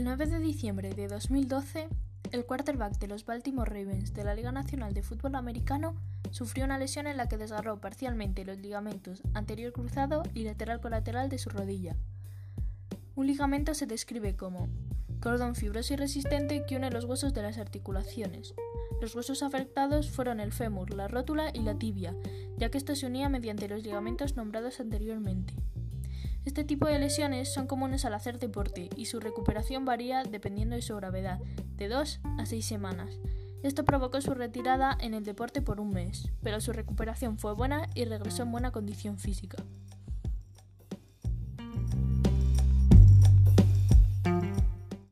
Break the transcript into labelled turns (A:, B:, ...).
A: 9 de diciembre de 2012, el quarterback de los Baltimore Ravens de la Liga Nacional de Fútbol Americano sufrió una lesión en la que desgarró parcialmente los ligamentos anterior cruzado y lateral colateral de su rodilla. Un ligamento se describe como cordón fibroso y resistente que une los huesos de las articulaciones. Los huesos afectados fueron el fémur, la rótula y la tibia, ya que esto se unía mediante los ligamentos nombrados anteriormente. Este tipo de lesiones son comunes al hacer deporte y su recuperación varía dependiendo de su gravedad, de 2 a 6 semanas. Esto provocó su retirada en el deporte por un mes, pero su recuperación fue buena y regresó en buena condición física.